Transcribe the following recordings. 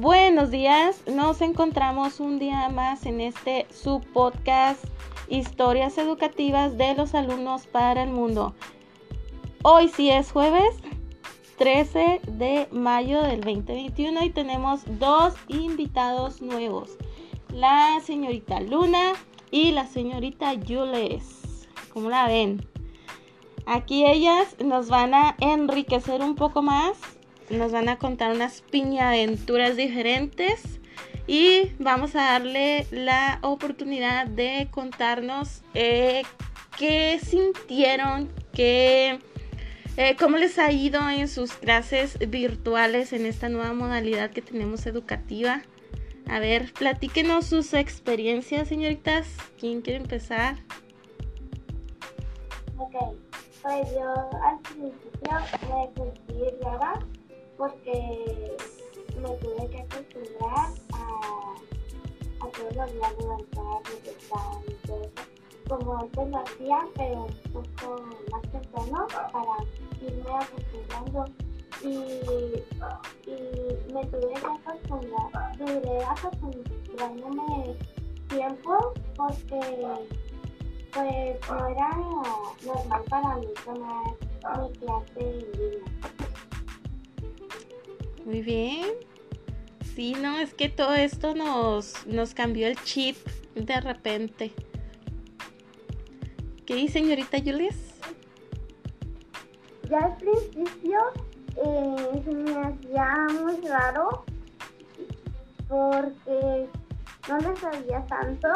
Buenos días, nos encontramos un día más en este subpodcast Historias Educativas de los Alumnos para el Mundo. Hoy sí es jueves 13 de mayo del 2021 y tenemos dos invitados nuevos, la señorita Luna y la señorita Jules. ¿Cómo la ven? Aquí ellas nos van a enriquecer un poco más nos van a contar unas piñaventuras diferentes y vamos a darle la oportunidad de contarnos eh, qué sintieron, qué, eh, cómo les ha ido en sus clases virtuales en esta nueva modalidad que tenemos educativa. A ver, platíquenos sus experiencias, señoritas. ¿Quién quiere empezar? Ok, pues yo al principio me sentí rara porque me tuve que acostumbrar a, a todos los días levantar, examen y todo. Como antes lo hacía, pero un poco más temprano para irme acostumbrando. Y, y me tuve que acostumbrar, duré acostumbrándome tiempo porque pues no era normal para mí tomar mi clase en línea. Muy bien. Sí, no, es que todo esto nos, nos cambió el chip de repente. ¿Qué dice, señorita Julius? Ya al principio eh, se me hacía muy raro porque no le sabía tanto,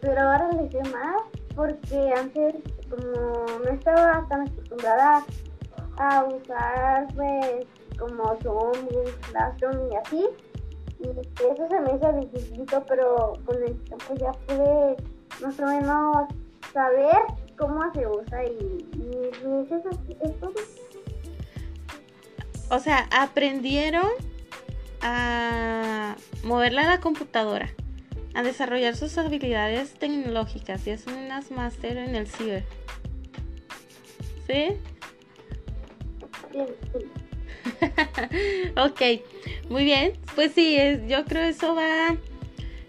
pero ahora le sé más porque antes como no estaba tan acostumbrada a usar pues como Zoom, Classroom y así. Y eso se me hizo difícil, pero con el tiempo ya pude más o menos saber cómo se usa y, y esto. O sea, aprendieron a moverla a la computadora, a desarrollar sus habilidades tecnológicas y hacen unas máster en el ciber. ¿Sí? Sí, sí. ok, muy bien. Pues sí, yo creo eso va,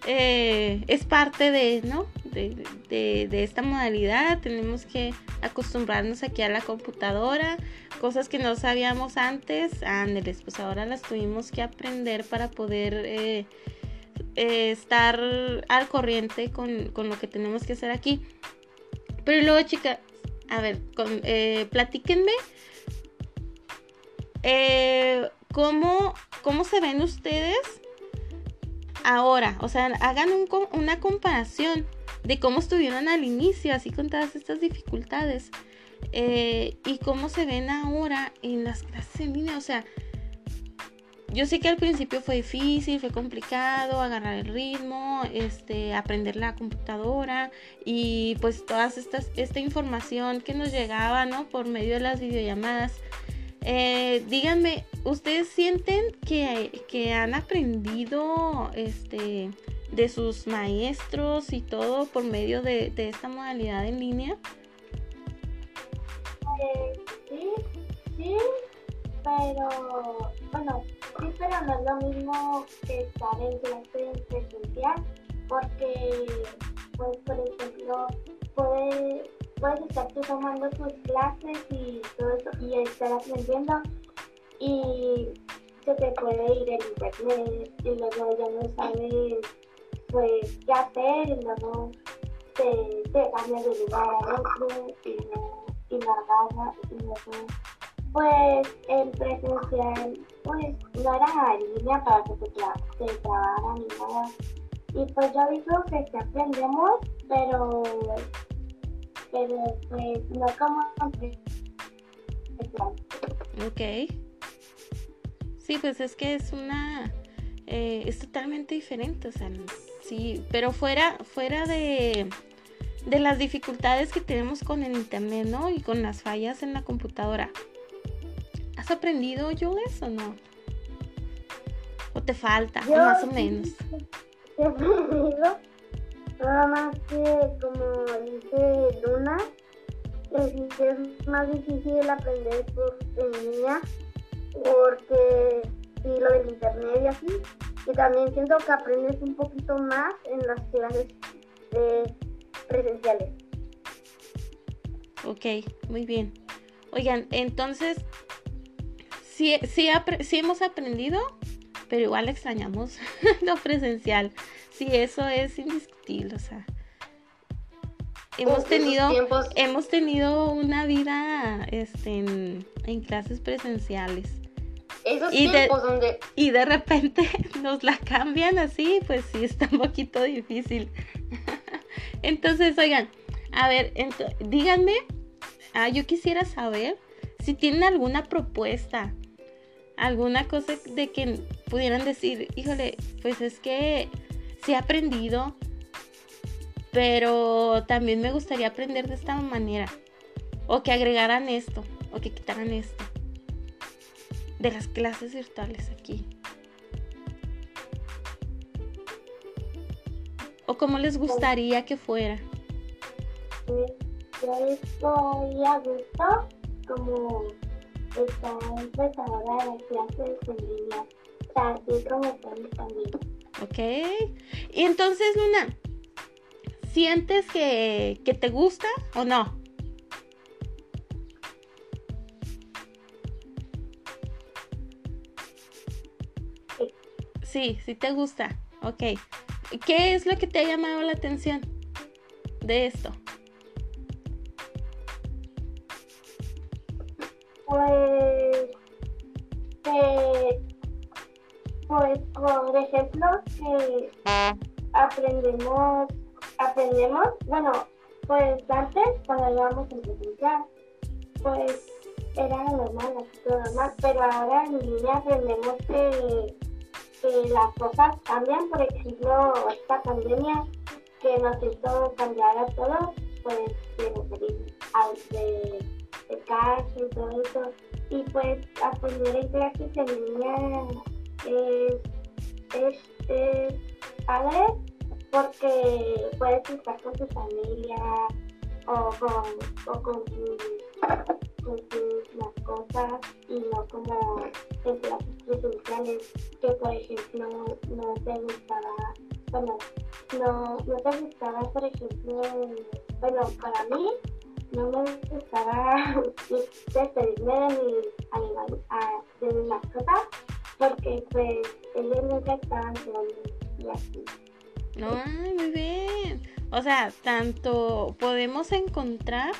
eh, es parte de, ¿no? De, esta modalidad. Tenemos que acostumbrarnos aquí a la computadora, cosas que no sabíamos antes. Ándeles, pues ahora las tuvimos que aprender para poder eh, eh, estar al corriente con, lo que tenemos que hacer aquí. Pero luego, chicas, a ver, con, platíquenme eh, ¿cómo, ¿cómo, se ven ustedes ahora? O sea, hagan una comparación de cómo estuvieron al inicio, así con todas estas dificultades. Eh, y cómo se ven ahora en las clases en línea. O sea, yo sé que al principio fue difícil, fue complicado agarrar el ritmo, este, aprender la computadora y pues todas estas, esta información que nos llegaba, ¿no? Por medio de las videollamadas. Eh, díganme, ¿ustedes sienten que, han aprendido este, de sus maestros y todo por medio de, esta modalidad en línea? Eh, sí, sí, pero bueno, sí, pero no es lo mismo que estar en clase presencial, porque, pues, por ejemplo, puede puedes estar tú tomando tus clases y todo eso y estar aprendiendo y se te puede ir el internet y luego ya no sabes pues qué hacer y luego te, te cambias de lugar a otro y no, y no y luego pues el presencial pues no era en línea para que te, te trabajara ni nada. Y pues yo digo que sí aprendemos pero pero pues no como Ok. Sí, pues es que es una... Eh, es totalmente diferente, o sea, sí, pero fuera, fuera de, de las dificultades que tenemos con el internet, ¿no? Y con las fallas en la computadora. ¿Has aprendido yo eso o no? ¿O te falta? más o menos. He aprendido, Nada más que, como dice Luna, es más difícil aprender por en línea porque sí, lo del internet y así. y también siento que aprendes un poquito más en las clases eh, presenciales. Ok, muy bien. Oigan, entonces, sí, sí, sí hemos aprendido, pero igual extrañamos lo presencial. Sí, eso es indiscutible, o sea. Hemos tenido, hemos tenido una vida este, en, clases presenciales. Esos y tiempos de, donde... Y de repente nos la cambian así, pues sí, está un poquito difícil. Entonces, oigan, a ver, díganme, ah, yo quisiera saber si tienen alguna propuesta, alguna cosa de que pudieran decir, híjole, pues es que sí he aprendido, pero también me gustaría aprender de esta manera. O que agregaran esto, o que quitaran esto. De las clases virtuales aquí. O cómo les gustaría que fuera. Yo estoy a como está empezando las clases en línea, Ok. Y entonces, Luna, ¿sientes que, que te gusta o no? Sí, sí te gusta. Ok. ¿Qué es lo que te ha llamado la atención de esto? Pues, pues por ejemplo, aprendemos, aprendemos, bueno, pues antes cuando íbamos en presencial, pues era normal, así todo normal, pero ahora en línea aprendemos que, que las cosas cambian, por ejemplo, esta pandemia que nos hizo cambiar a todos, pues de, de, y todo eso. Y pues aprender en clases en línea es, es, padre porque puedes estar con tu familia o con, o con, tus, mascotas y no como en clases presenciales que por ejemplo no te gustaba, bueno, no, no te gustaba por ejemplo, bueno, para mí no me gustaba despedirme de mi animal, de mi mascota, porque pues ellos nunca estaban y así. Ay, muy bien. O sea, tanto podemos encontrar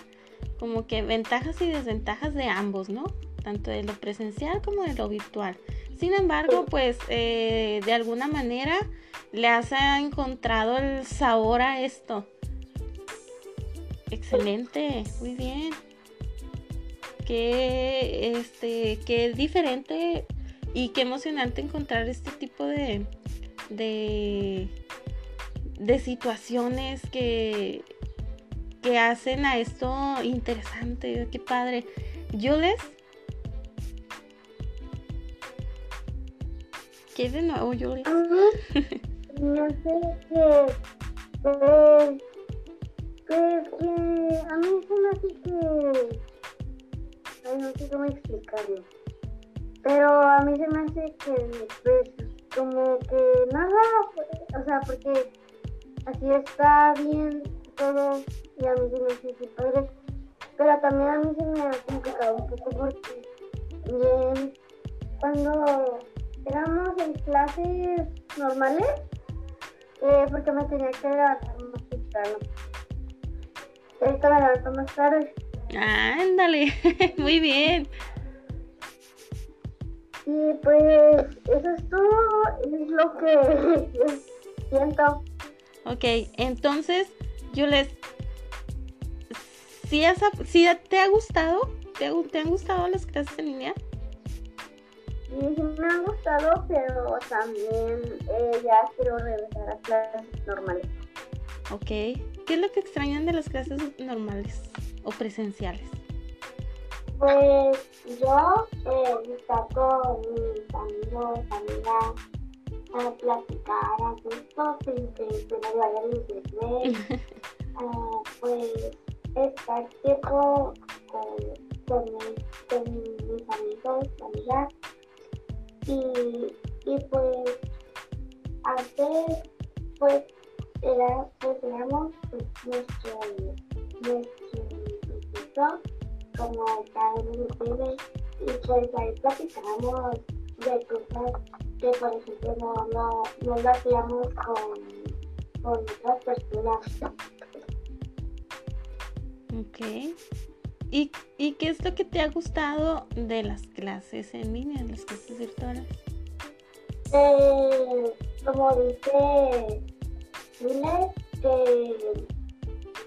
como que ventajas y desventajas de ambos, ¿no? Tanto de lo presencial como de lo virtual. Sin embargo, pues eh, de alguna manera le has encontrado el sabor a esto. Excelente, muy bien. Qué, este, qué diferente y qué emocionante encontrar este tipo de, de, de situaciones que, que hacen a esto interesante. Qué padre. Yo les... ¿Qué de nuevo, yo les? no sé qué. Pues, pues que a mí se me hace que... Ay, no sé cómo explicarlo. Pero a mí se me hace que, pues, como que nada, o sea, porque así está bien todo y a mí se me hace que padre. Pero también a mí se me ha complicado un poco porque bien, cuando éramos en clases normales, eh, porque me tenía que levantar más temprano. Ahorita me levanto más tarde. Ándale, muy bien. Y pues eso es todo, es lo que siento. Ok, entonces yo les... Si, si te ha gustado, ¿Te, ¿te, han gustado las clases en línea? Me han gustado, pero también eh, ya quiero regresar a clases normales. Ok, ¿qué es lo que extrañan de las clases normales o presenciales? Pues yo eh, estar con mis amigos, amigas, a platicar a gusto sin que se uh, pues estar tiempo hacíamos con, con otras personas. Ok. ¿Y, ¿Y qué es lo que te ha gustado de las clases en línea, de las clases virtuales? Eh, como dice Lule, que,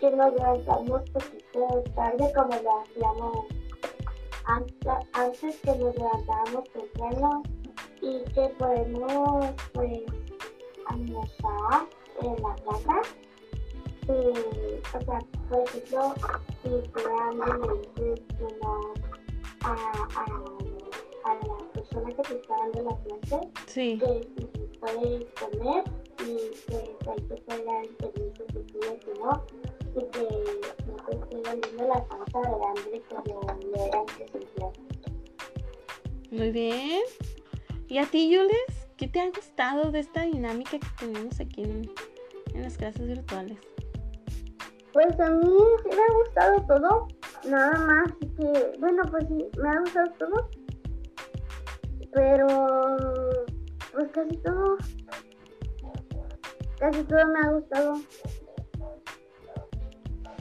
que nos levantamos poquito tarde como lo hacíamos antes, antes que nos levantábamos temprano y que podemos pues almorzar en la casa. o sea, por ejemplo, si puedan decir a, a, a la persona que te está dando la clase, sí. que puede comer y que ahí te puede dar el permiso si quiere que no, y que no te la panza de hambre como lo era antes en clase. Muy bien. ¿Y a ti, Jules? ¿Qué te ha gustado de esta dinámica que tenemos aquí en, en las clases virtuales? Pues a mí sí me ha gustado todo, nada más que, bueno, pues sí, me ha gustado todo, pero pues casi todo, casi todo me ha gustado.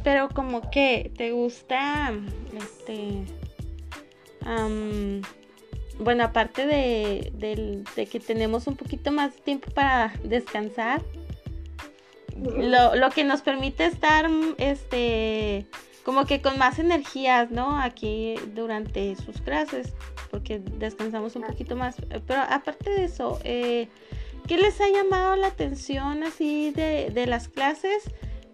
Pero como que te gusta, este, um, bueno, aparte de, de, de, que tenemos un poquito más de tiempo para descansar, lo, lo, que nos permite estar, este, como que con más energías, ¿no? Aquí durante sus clases, porque descansamos un poquito más. Pero aparte de eso, eh, ¿qué les ha llamado la atención así de, de las clases?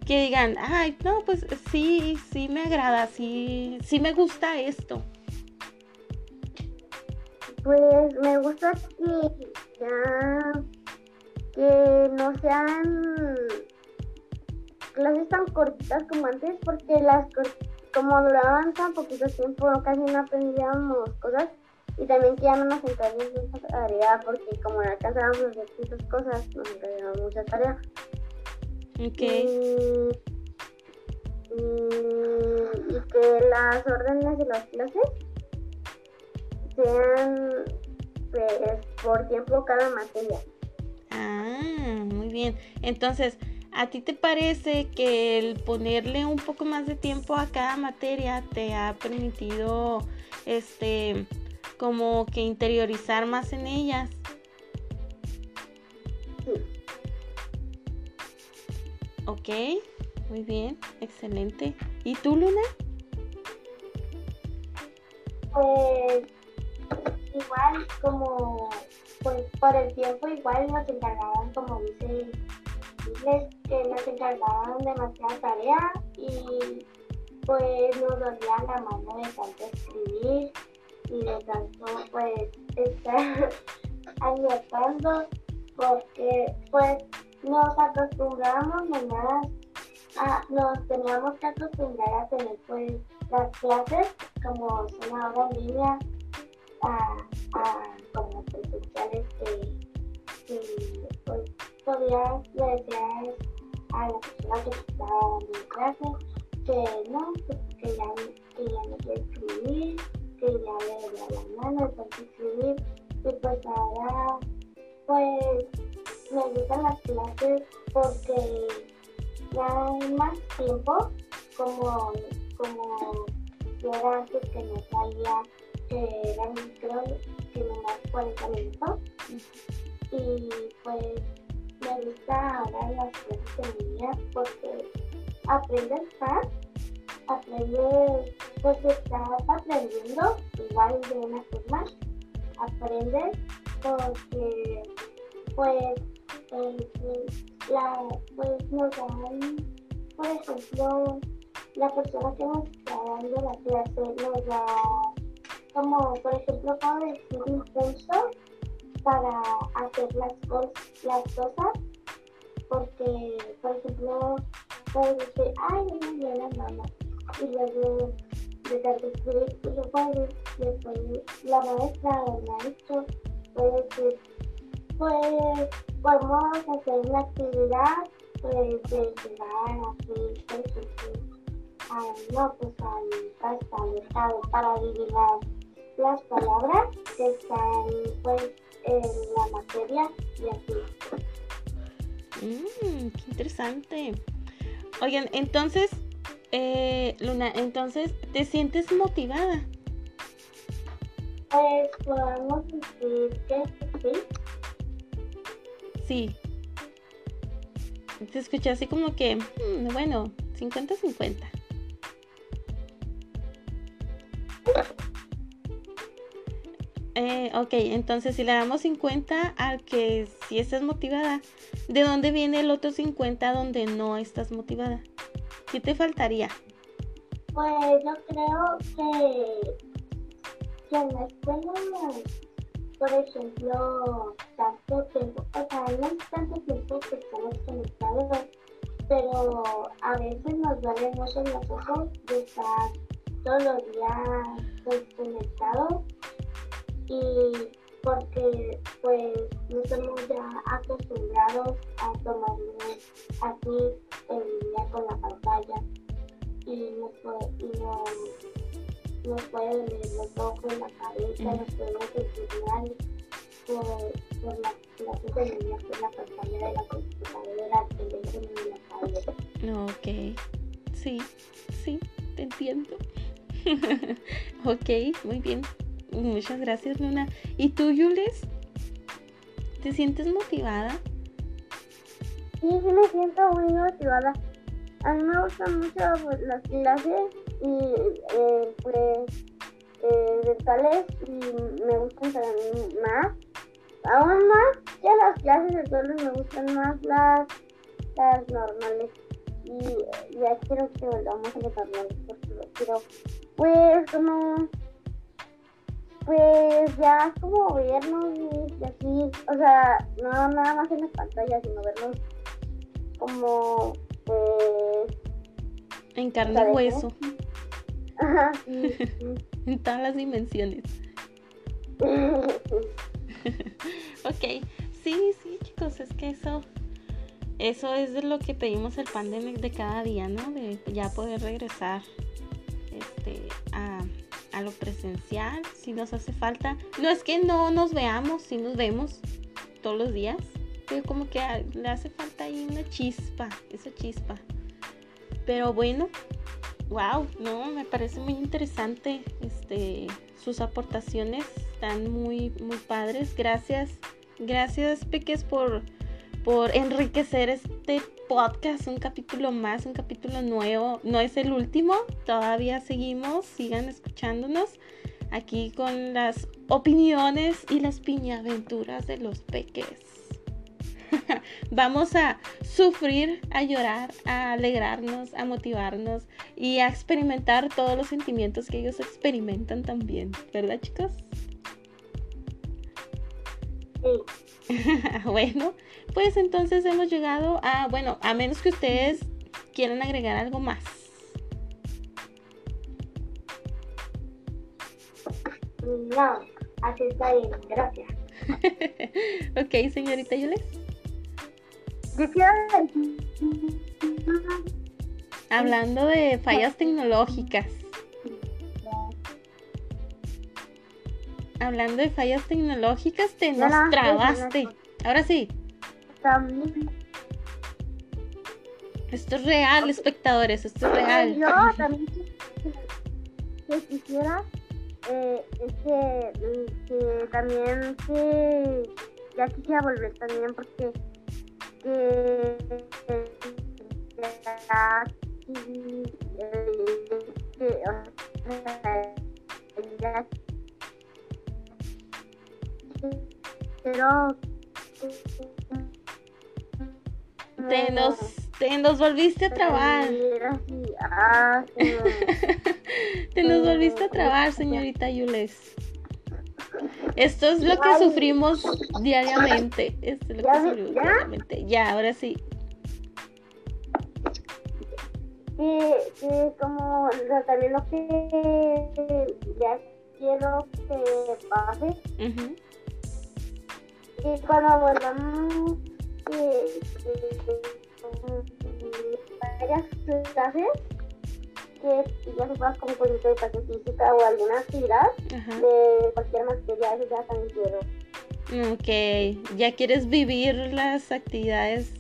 Que digan, ay, no, pues sí, sí me agrada, sí, sí me gusta esto. Pues me gusta que ya que no sean clases tan cortitas como antes porque las como duraban tan poquito tiempo casi no aprendíamos cosas y también que ya no nos encargamos mucha tarea porque como no alcanzábamos a hacer muchas cosas nos encargamos mucha tarea Ok. y, y, y que las órdenes de las clases sean pues, por tiempo cada materia. Ah, muy bien. Entonces, ¿a ti te parece que el ponerle un poco más de tiempo a cada materia te ha permitido, este, como que interiorizar más en ellas? Sí. Ok, muy bien, excelente. ¿Y tú, Luna? Pues igual como pues por el tiempo igual nos encargaban como dice Diles que nos encargaban demasiada tarea y pues nos dolía la mano de tanto escribir y de tanto pues estar anotando porque pues nos acostumbramos nomás nos teníamos que acostumbrar a tener pues las clases como son ahora en línea a, a como presenciales que, que pues podías a la persona que estaba dando clase que no, pues, que ya, que ya no quiere escribir, que ya le la mano tanto escribir y pues ahora pues me gustan las clases porque ya hay más tiempo como, como yo era antes que no salía que eran creo que nomás 40 minutos. Y pues me gusta ahora las clases en línea porque aprendes más, aprendes, pues estás aprendiendo igual de una forma, aprendes porque pues la, pues nos dan, por ejemplo, la persona que nos está dando la clase nos da como por ejemplo puedo decir impulso para hacer las, las cosas porque por ejemplo puedo decir ay me la mano y luego de escribir y yo puedo después la maestra o el maestro puede decir Pues podemos hacer una actividad pues, de llegar así, por ejemplo, al, no, pues al restaurado para adivinar las palabras que están pues en la materia y así. Mmm, qué interesante. Oigan, entonces, eh, Luna, entonces, ¿te sientes motivada? Pues podemos decir que sí. Sí. Te escuché así como que, mm, bueno, 50-50. Eh, ok, entonces si le damos 50 al que si estás motivada, ¿de dónde viene el otro 50 donde no estás motivada? ¿Qué te faltaría? Pues yo creo que, que en la escuela, por ejemplo, tanto tiempo, o sea, no es tanto tiempo que estamos conectados, pero a veces nos duele mucho los ojos de estar todos los días pues, conectados y porque pues no estamos ya acostumbrados a tomarnos así en línea con la pantalla y nos puede, y no, nos puede doler los ojos, la cabeza, nos podemos sentir mal por, por la clase con la pantalla de la computadora, el teléfono y la tablet. Ok, sí, sí, te entiendo. ok, muy bien. Muchas gracias, Luna. ¿Y tú, Jules? ¿Te sientes motivada? Sí, sí me siento muy motivada. A mí me gustan mucho pues, las clases y eh, pues eh, y me gustan también más. Aún más que las clases virtuales me gustan más las, las normales. Y ya quiero que volvamos a las normales porque lo quiero. Pues como pues ya es como vernos y así, o sea, no nada más en la pantalla, sino vernos como, pues... En carne y hueso. Ajá, sí, sí. en todas las dimensiones. ok, sí, sí, chicos, es que eso, eso es de lo que pedimos el pan de, de cada día, ¿no? De ya poder regresar este, a, a lo presencial, si nos hace falta. No es que no nos veamos, si nos vemos todos los días, pero como que le hace falta ahí una chispa, esa chispa. Pero bueno, wow, no, me parece muy interesante este sus aportaciones, están muy muy padres. Gracias. Gracias Peques por por enriquecer este podcast, un capítulo más, un capítulo nuevo. No es el último, todavía seguimos, sigan escuchándonos aquí con las opiniones y las piñaventuras de los peques. Vamos a sufrir, a llorar, a alegrarnos, a motivarnos y a experimentar todos los sentimientos que ellos experimentan también, ¿verdad chicos? Bueno, pues entonces hemos llegado a, bueno, a menos que ustedes quieran agregar algo más. No, así está bien, gracias. ok, señorita Yules. Yo quiero Hablando de fallas tecnológicas. Hablando de fallas tecnológicas, te Ya nos trabaste. Ahora sí, también esto es real, espectadores, esto es real. Yo también que quisiera eh, es que, que también que ya quisiera volver también porque que ya pero Te nos, te nos volviste a trabar. Ah, sí. Te nos volviste a trabar, señorita Yules. Esto es lo que sufrimos diariamente. Esto es lo que sufrimos diariamente. Ya, ahora sí. que como también lo que ya quiero que pase Ujú. Y cuando volvamos eh, varias clases, que ya se pueda como por educación física o alguna actividad Ajá. de cualquier materia, eso ya también quiero. Ok, ya quieres vivir las actividades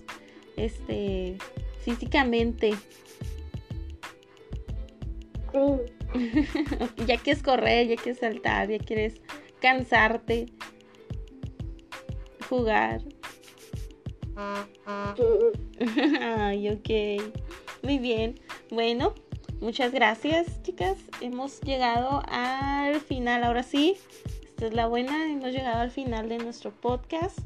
este físicamente. Sí, ya quieres correr, ya quieres saltar, ya quieres cansarte, jugar. Ay, ok. Muy bien. Bueno, muchas gracias, chicas. Hemos llegado al final. Ahora sí, esta es la buena. Hemos llegado al final de nuestro podcast.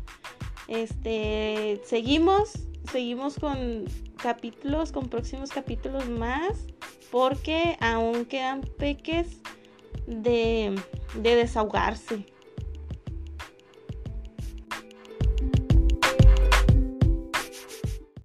Este, seguimos, seguimos con capítulos, con próximos capítulos más, porque aún quedan peques de, de desahogarse.